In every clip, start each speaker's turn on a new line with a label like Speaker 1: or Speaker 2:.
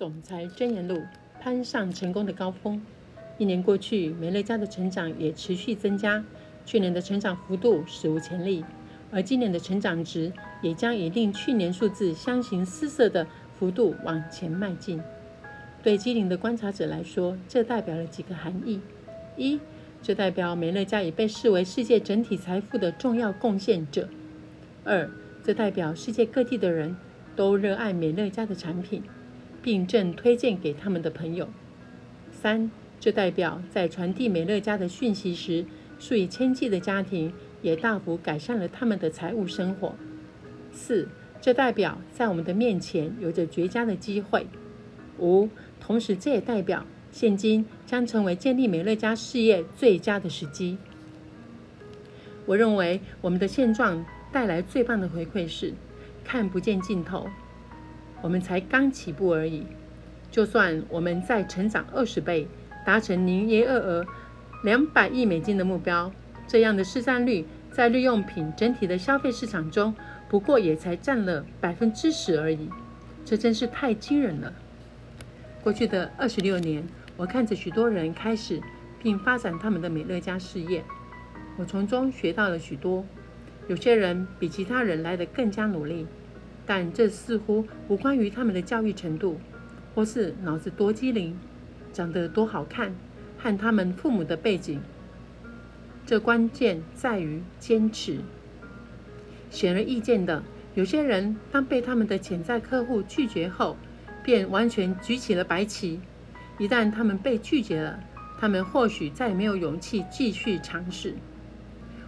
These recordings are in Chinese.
Speaker 1: 总裁箴言录攀上成功的高峰。一年过去，美乐家的成长也持续增加。去年的成长幅度史无前例，而今年的成长值也将以令去年数字相形失色的幅度往前迈进。对机灵的观察者来说，这代表了几个含义：一，这代表美乐家已被视为世界整体财富的重要贡献者；二，这代表世界各地的人都热爱美乐家的产品，并正推荐给他们的朋友；三，这代表在传递美乐家的讯息时，数以千计的家庭也大幅改善了他们的财务生活。四，这代表在我们的面前有着绝佳的机会。五，同时这也代表现今将成为建立美乐家事业最佳的时机。我认为我们的现状带来最棒的回馈是看不见尽头，我们才刚起步而已。就算我们再成长二十倍。达成营业额两百亿美金的目标，这样的市占率在日用品整体的消费市场中，不过也才占了百分之十而已。这真是太惊人了。过去的二十六年，我看着许多人开始并发展他们的美乐家事业，我从中学到了许多。有些人比其他人来得更加努力，但这似乎无关于他们的教育程度，或是脑子多机灵。长得多好看，和他们父母的背景，这关键在于坚持。显而易见的，有些人当被他们的潜在客户拒绝后，便完全举起了白旗。一旦他们被拒绝了，他们或许再也没有勇气继续尝试。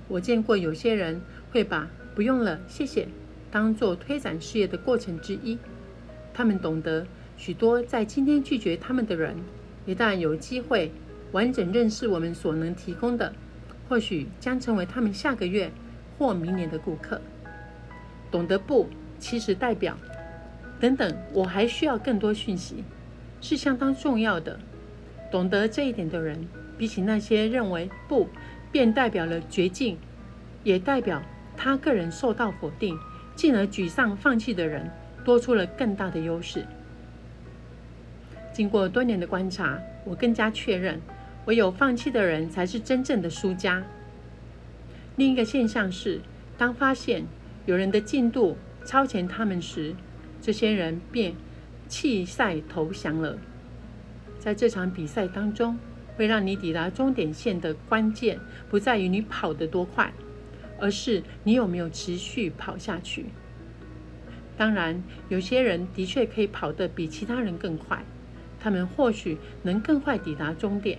Speaker 1: 我见过有些人会把“不用了，谢谢”当做推展事业的过程之一。他们懂得许多在今天拒绝他们的人。一旦有机会完整认识我们所能提供的，或许将成为他们下个月或明年的顾客。懂得不，其实代表等等，我还需要更多讯息，是相当重要的。懂得这一点的人，比起那些认为不便代表了绝境，也代表他个人受到否定，进而沮丧放弃的人，多出了更大的优势。经过多年的观察，我更加确认，唯有放弃的人才是真正的输家。另一个现象是，当发现有人的进度超前他们时，这些人便弃赛投降了。在这场比赛当中，会让你抵达终点线的关键，不在于你跑得多快，而是你有没有持续跑下去。当然，有些人的确可以跑得比其他人更快。他们或许能更快抵达终点，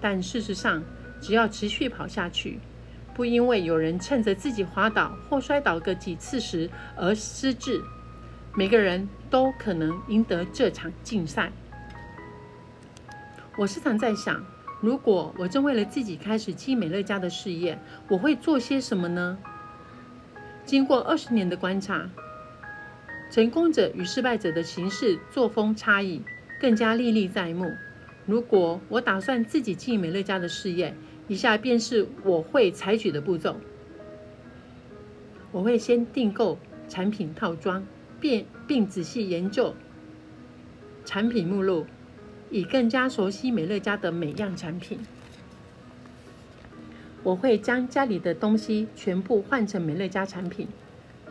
Speaker 1: 但事实上，只要持续跑下去，不因为有人趁着自己滑倒或摔倒个几次时而失智，每个人都可能赢得这场竞赛。我时常在想，如果我正为了自己开始进美乐家的事业，我会做些什么呢？经过二十年的观察，成功者与失败者的行事作风差异。更加历历在目。如果我打算自己经营美乐家的事业，以下便是我会采取的步骤：我会先订购产品套装，并并仔细研究产品目录，以更加熟悉美乐家的每样产品。我会将家里的东西全部换成美乐家产品。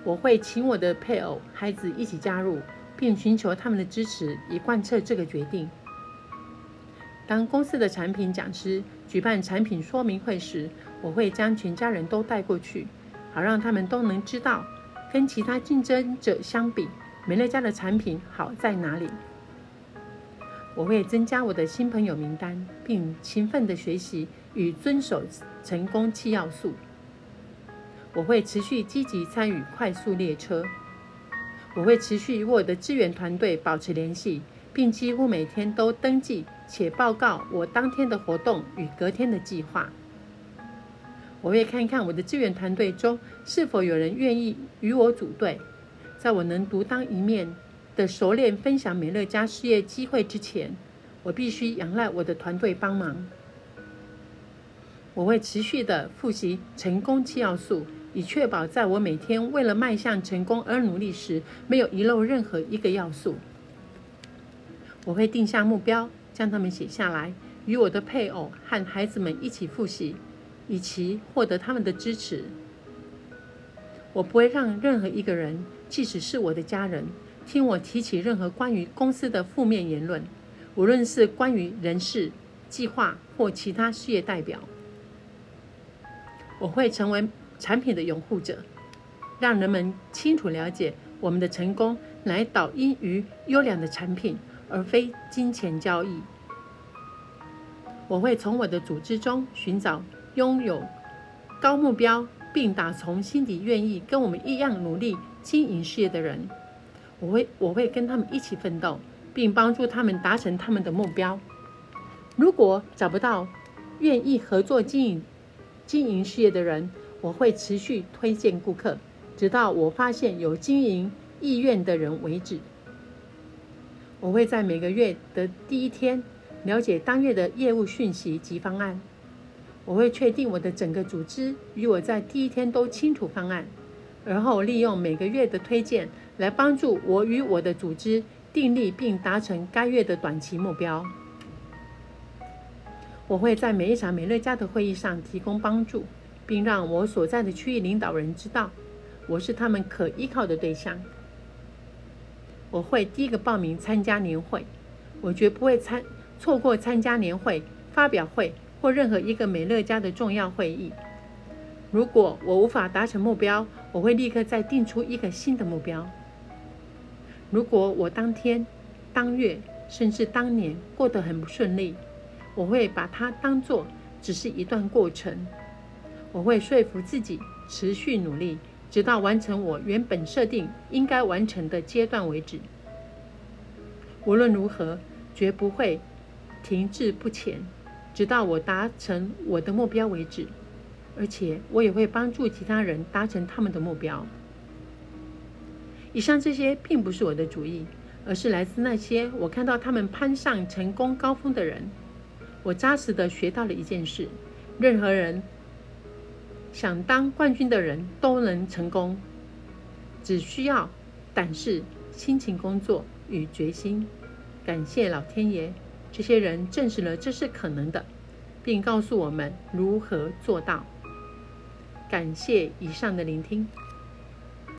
Speaker 1: 我会请我的配偶、孩子一起加入。并寻求他们的支持，以贯彻这个决定。当公司的产品讲师举办产品说明会时，我会将全家人都带过去，好让他们都能知道，跟其他竞争者相比，美乐家的产品好在哪里。我会增加我的新朋友名单，并勤奋地学习与遵守成功七要素。我会持续积极参与快速列车。我会持续与我的支援团队保持联系，并几乎每天都登记且报告我当天的活动与隔天的计划。我会看看我的支援团队中是否有人愿意与我组队。在我能独当一面的熟练分享美乐家事业机会之前，我必须仰赖我的团队帮忙。我会持续的复习成功七要素。以确保在我每天为了迈向成功而努力时，没有遗漏任何一个要素。我会定下目标，将它们写下来，与我的配偶和孩子们一起复习，以其获得他们的支持。我不会让任何一个人，即使是我的家人，听我提起任何关于公司的负面言论，无论是关于人事、计划或其他事业代表。我会成为产品的拥护者，让人们清楚了解我们的成功乃导因于优良的产品，而非金钱交易。我会从我的组织中寻找拥有高目标并打从心底愿意跟我们一样努力经营事业的人。我会我会跟他们一起奋斗，并帮助他们达成他们的目标。如果找不到愿意合作经营，经营事业的人，我会持续推荐顾客，直到我发现有经营意愿的人为止。我会在每个月的第一天了解当月的业务讯息及方案。我会确定我的整个组织与我在第一天都清楚方案，而后利用每个月的推荐来帮助我与我的组织订立并达成该月的短期目标。我会在每一场美乐家的会议上提供帮助，并让我所在的区域领导人知道我是他们可依靠的对象。我会第一个报名参加年会，我绝不会参错过参加年会、发表会或任何一个美乐家的重要会议。如果我无法达成目标，我会立刻再定出一个新的目标。如果我当天、当月甚至当年过得很不顺利，我会把它当做只是一段过程，我会说服自己持续努力，直到完成我原本设定应该完成的阶段为止。无论如何，绝不会停滞不前，直到我达成我的目标为止。而且，我也会帮助其他人达成他们的目标。以上这些并不是我的主意，而是来自那些我看到他们攀上成功高峰的人。我扎实的学到了一件事：任何人想当冠军的人都能成功，只需要胆识、辛勤工作与决心。感谢老天爷，这些人证实了这是可能的，并告诉我们如何做到。感谢以上的聆听。